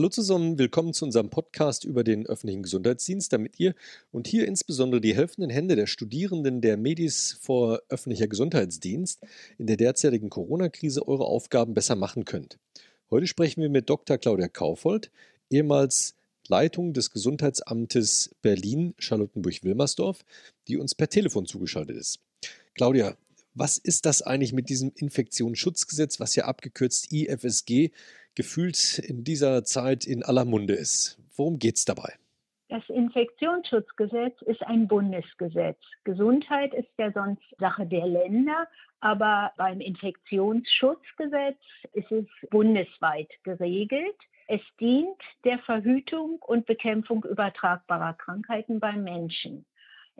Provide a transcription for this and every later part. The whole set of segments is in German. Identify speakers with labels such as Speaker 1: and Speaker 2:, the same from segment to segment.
Speaker 1: Hallo zusammen, willkommen zu unserem Podcast über den öffentlichen Gesundheitsdienst, damit ihr und hier insbesondere die helfenden Hände der Studierenden der Medis vor öffentlicher Gesundheitsdienst in der derzeitigen Corona-Krise eure Aufgaben besser machen könnt. Heute sprechen wir mit Dr. Claudia Kaufold, ehemals Leitung des Gesundheitsamtes Berlin Charlottenburg-Wilmersdorf, die uns per Telefon zugeschaltet ist. Claudia, was ist das eigentlich mit diesem Infektionsschutzgesetz, was ja abgekürzt IFSG gefühlt in dieser Zeit in aller Munde ist. Worum geht es dabei?
Speaker 2: Das Infektionsschutzgesetz ist ein Bundesgesetz. Gesundheit ist ja sonst Sache der Länder, aber beim Infektionsschutzgesetz ist es bundesweit geregelt. Es dient der Verhütung und Bekämpfung übertragbarer Krankheiten beim Menschen.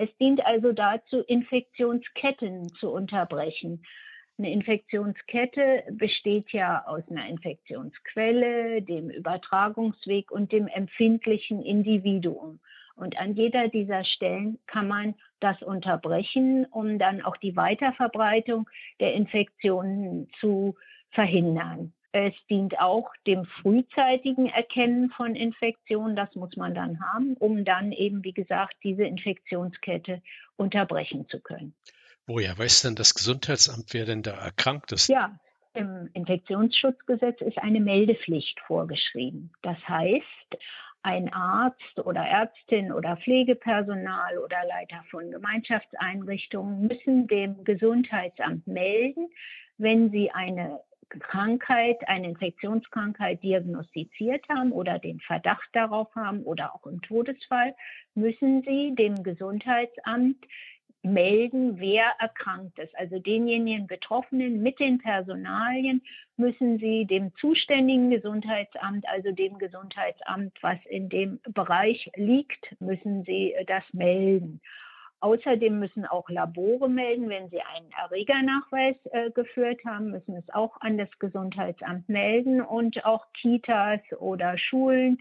Speaker 2: Es dient also dazu, Infektionsketten zu unterbrechen. Eine Infektionskette besteht ja aus einer Infektionsquelle, dem Übertragungsweg und dem empfindlichen Individuum. Und an jeder dieser Stellen kann man das unterbrechen, um dann auch die Weiterverbreitung der Infektionen zu verhindern. Es dient auch dem frühzeitigen Erkennen von Infektionen. Das muss man dann haben, um dann eben, wie gesagt, diese Infektionskette unterbrechen zu können.
Speaker 1: Woher weiß denn das Gesundheitsamt, wer denn da erkrankt ist?
Speaker 2: Ja, im Infektionsschutzgesetz ist eine Meldepflicht vorgeschrieben. Das heißt, ein Arzt oder Ärztin oder Pflegepersonal oder Leiter von Gemeinschaftseinrichtungen müssen dem Gesundheitsamt melden, wenn sie eine Krankheit, eine Infektionskrankheit diagnostiziert haben oder den Verdacht darauf haben oder auch im Todesfall, müssen sie dem Gesundheitsamt melden, wer erkrankt ist. Also denjenigen Betroffenen mit den Personalien müssen sie dem zuständigen Gesundheitsamt, also dem Gesundheitsamt, was in dem Bereich liegt, müssen sie das melden. Außerdem müssen auch Labore melden, wenn sie einen Erregernachweis äh, geführt haben, müssen es auch an das Gesundheitsamt melden und auch Kitas oder Schulen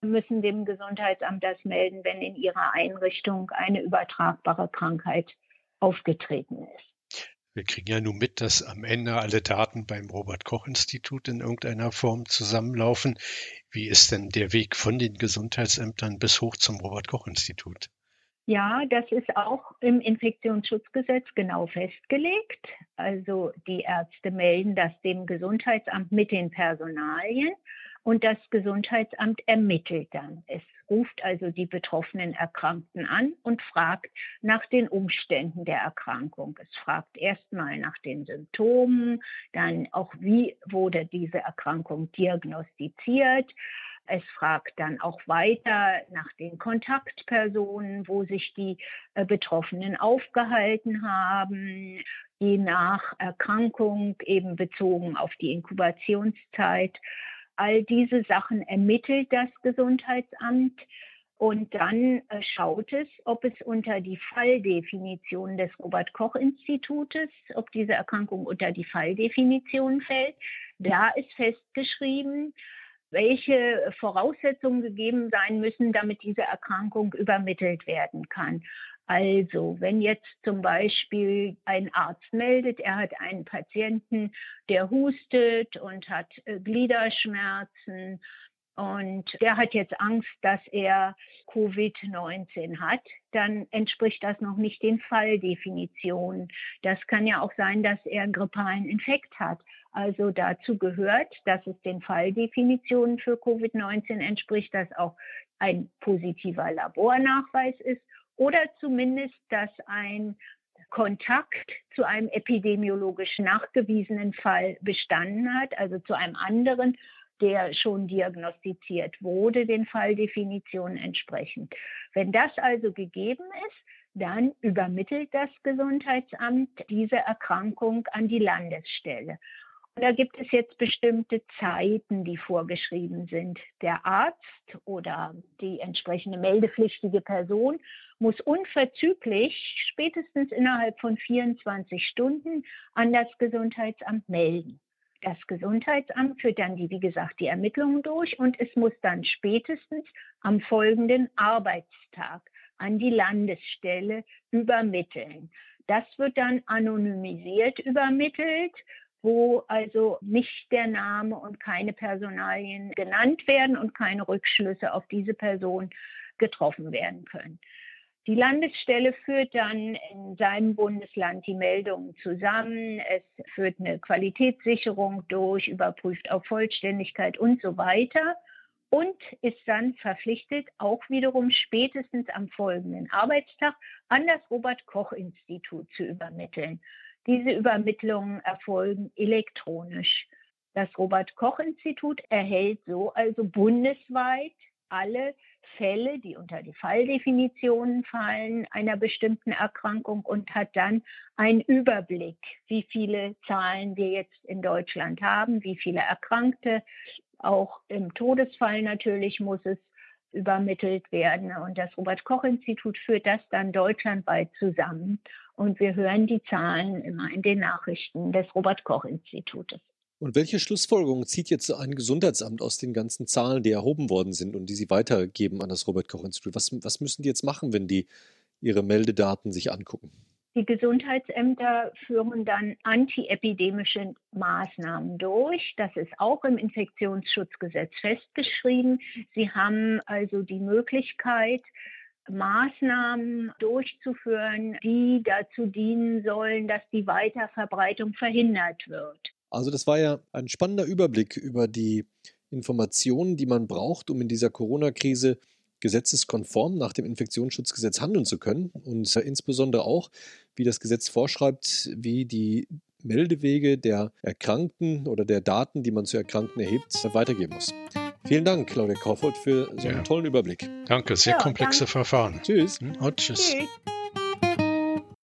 Speaker 2: müssen dem Gesundheitsamt das melden, wenn in ihrer Einrichtung eine übertragbare Krankheit aufgetreten ist.
Speaker 1: Wir kriegen ja nun mit, dass am Ende alle Daten beim Robert Koch Institut in irgendeiner Form zusammenlaufen. Wie ist denn der Weg von den Gesundheitsämtern bis hoch zum Robert Koch Institut?
Speaker 2: Ja, das ist auch im Infektionsschutzgesetz genau festgelegt. Also die Ärzte melden das dem Gesundheitsamt mit den Personalien und das Gesundheitsamt ermittelt dann. Es ruft also die betroffenen Erkrankten an und fragt nach den Umständen der Erkrankung. Es fragt erstmal nach den Symptomen, dann auch, wie wurde diese Erkrankung diagnostiziert. Es fragt dann auch weiter nach den Kontaktpersonen, wo sich die äh, Betroffenen aufgehalten haben, je nach Erkrankung eben bezogen auf die Inkubationszeit. All diese Sachen ermittelt das Gesundheitsamt und dann äh, schaut es, ob es unter die Falldefinition des Robert Koch Institutes, ob diese Erkrankung unter die Falldefinition fällt. Da ist festgeschrieben, welche Voraussetzungen gegeben sein müssen, damit diese Erkrankung übermittelt werden kann. Also, wenn jetzt zum Beispiel ein Arzt meldet, er hat einen Patienten, der hustet und hat äh, Gliederschmerzen und der hat jetzt Angst, dass er Covid-19 hat, dann entspricht das noch nicht den Falldefinitionen. Das kann ja auch sein, dass er einen grippalen Infekt hat. Also dazu gehört, dass es den Falldefinitionen für Covid-19 entspricht, dass auch ein positiver Labornachweis ist oder zumindest, dass ein Kontakt zu einem epidemiologisch nachgewiesenen Fall bestanden hat, also zu einem anderen, der schon diagnostiziert wurde, den Falldefinitionen entsprechend. Wenn das also gegeben ist, dann übermittelt das Gesundheitsamt diese Erkrankung an die Landesstelle. Da gibt es jetzt bestimmte Zeiten, die vorgeschrieben sind. Der Arzt oder die entsprechende meldepflichtige Person muss unverzüglich spätestens innerhalb von 24 Stunden an das Gesundheitsamt melden. Das Gesundheitsamt führt dann, die, wie gesagt, die Ermittlungen durch und es muss dann spätestens am folgenden Arbeitstag an die Landesstelle übermitteln. Das wird dann anonymisiert übermittelt wo also nicht der Name und keine Personalien genannt werden und keine Rückschlüsse auf diese Person getroffen werden können. Die Landesstelle führt dann in seinem Bundesland die Meldungen zusammen. Es führt eine Qualitätssicherung durch, überprüft auf Vollständigkeit und so weiter und ist dann verpflichtet, auch wiederum spätestens am folgenden Arbeitstag an das Robert Koch Institut zu übermitteln. Diese Übermittlungen erfolgen elektronisch. Das Robert Koch Institut erhält so also bundesweit alle Fälle, die unter die Falldefinitionen fallen, einer bestimmten Erkrankung und hat dann einen Überblick, wie viele Zahlen wir jetzt in Deutschland haben, wie viele Erkrankte. Auch im Todesfall natürlich muss es übermittelt werden. Und das Robert Koch Institut führt das dann deutschlandweit zusammen. Und wir hören die Zahlen immer in den Nachrichten des Robert Koch Institutes.
Speaker 1: Und welche Schlussfolgerungen zieht jetzt ein Gesundheitsamt aus den ganzen Zahlen, die erhoben worden sind und die Sie weitergeben an das Robert Koch Institut? Was, was müssen die jetzt machen, wenn die ihre Meldedaten sich angucken?
Speaker 2: Die Gesundheitsämter führen dann antiepidemische Maßnahmen durch. Das ist auch im Infektionsschutzgesetz festgeschrieben. Sie haben also die Möglichkeit, Maßnahmen durchzuführen, die dazu dienen sollen, dass die Weiterverbreitung verhindert wird.
Speaker 1: Also das war ja ein spannender Überblick über die Informationen, die man braucht, um in dieser Corona-Krise gesetzeskonform nach dem Infektionsschutzgesetz handeln zu können und insbesondere auch, wie das Gesetz vorschreibt, wie die Meldewege der Erkrankten oder der Daten, die man zu Erkrankten erhebt, weitergeben muss. Vielen Dank, Claudia Kaufhold, für so einen ja. tollen Überblick.
Speaker 3: Danke, sehr ja, komplexe danke. Verfahren.
Speaker 1: Tschüss.
Speaker 3: Und tschüss. tschüss.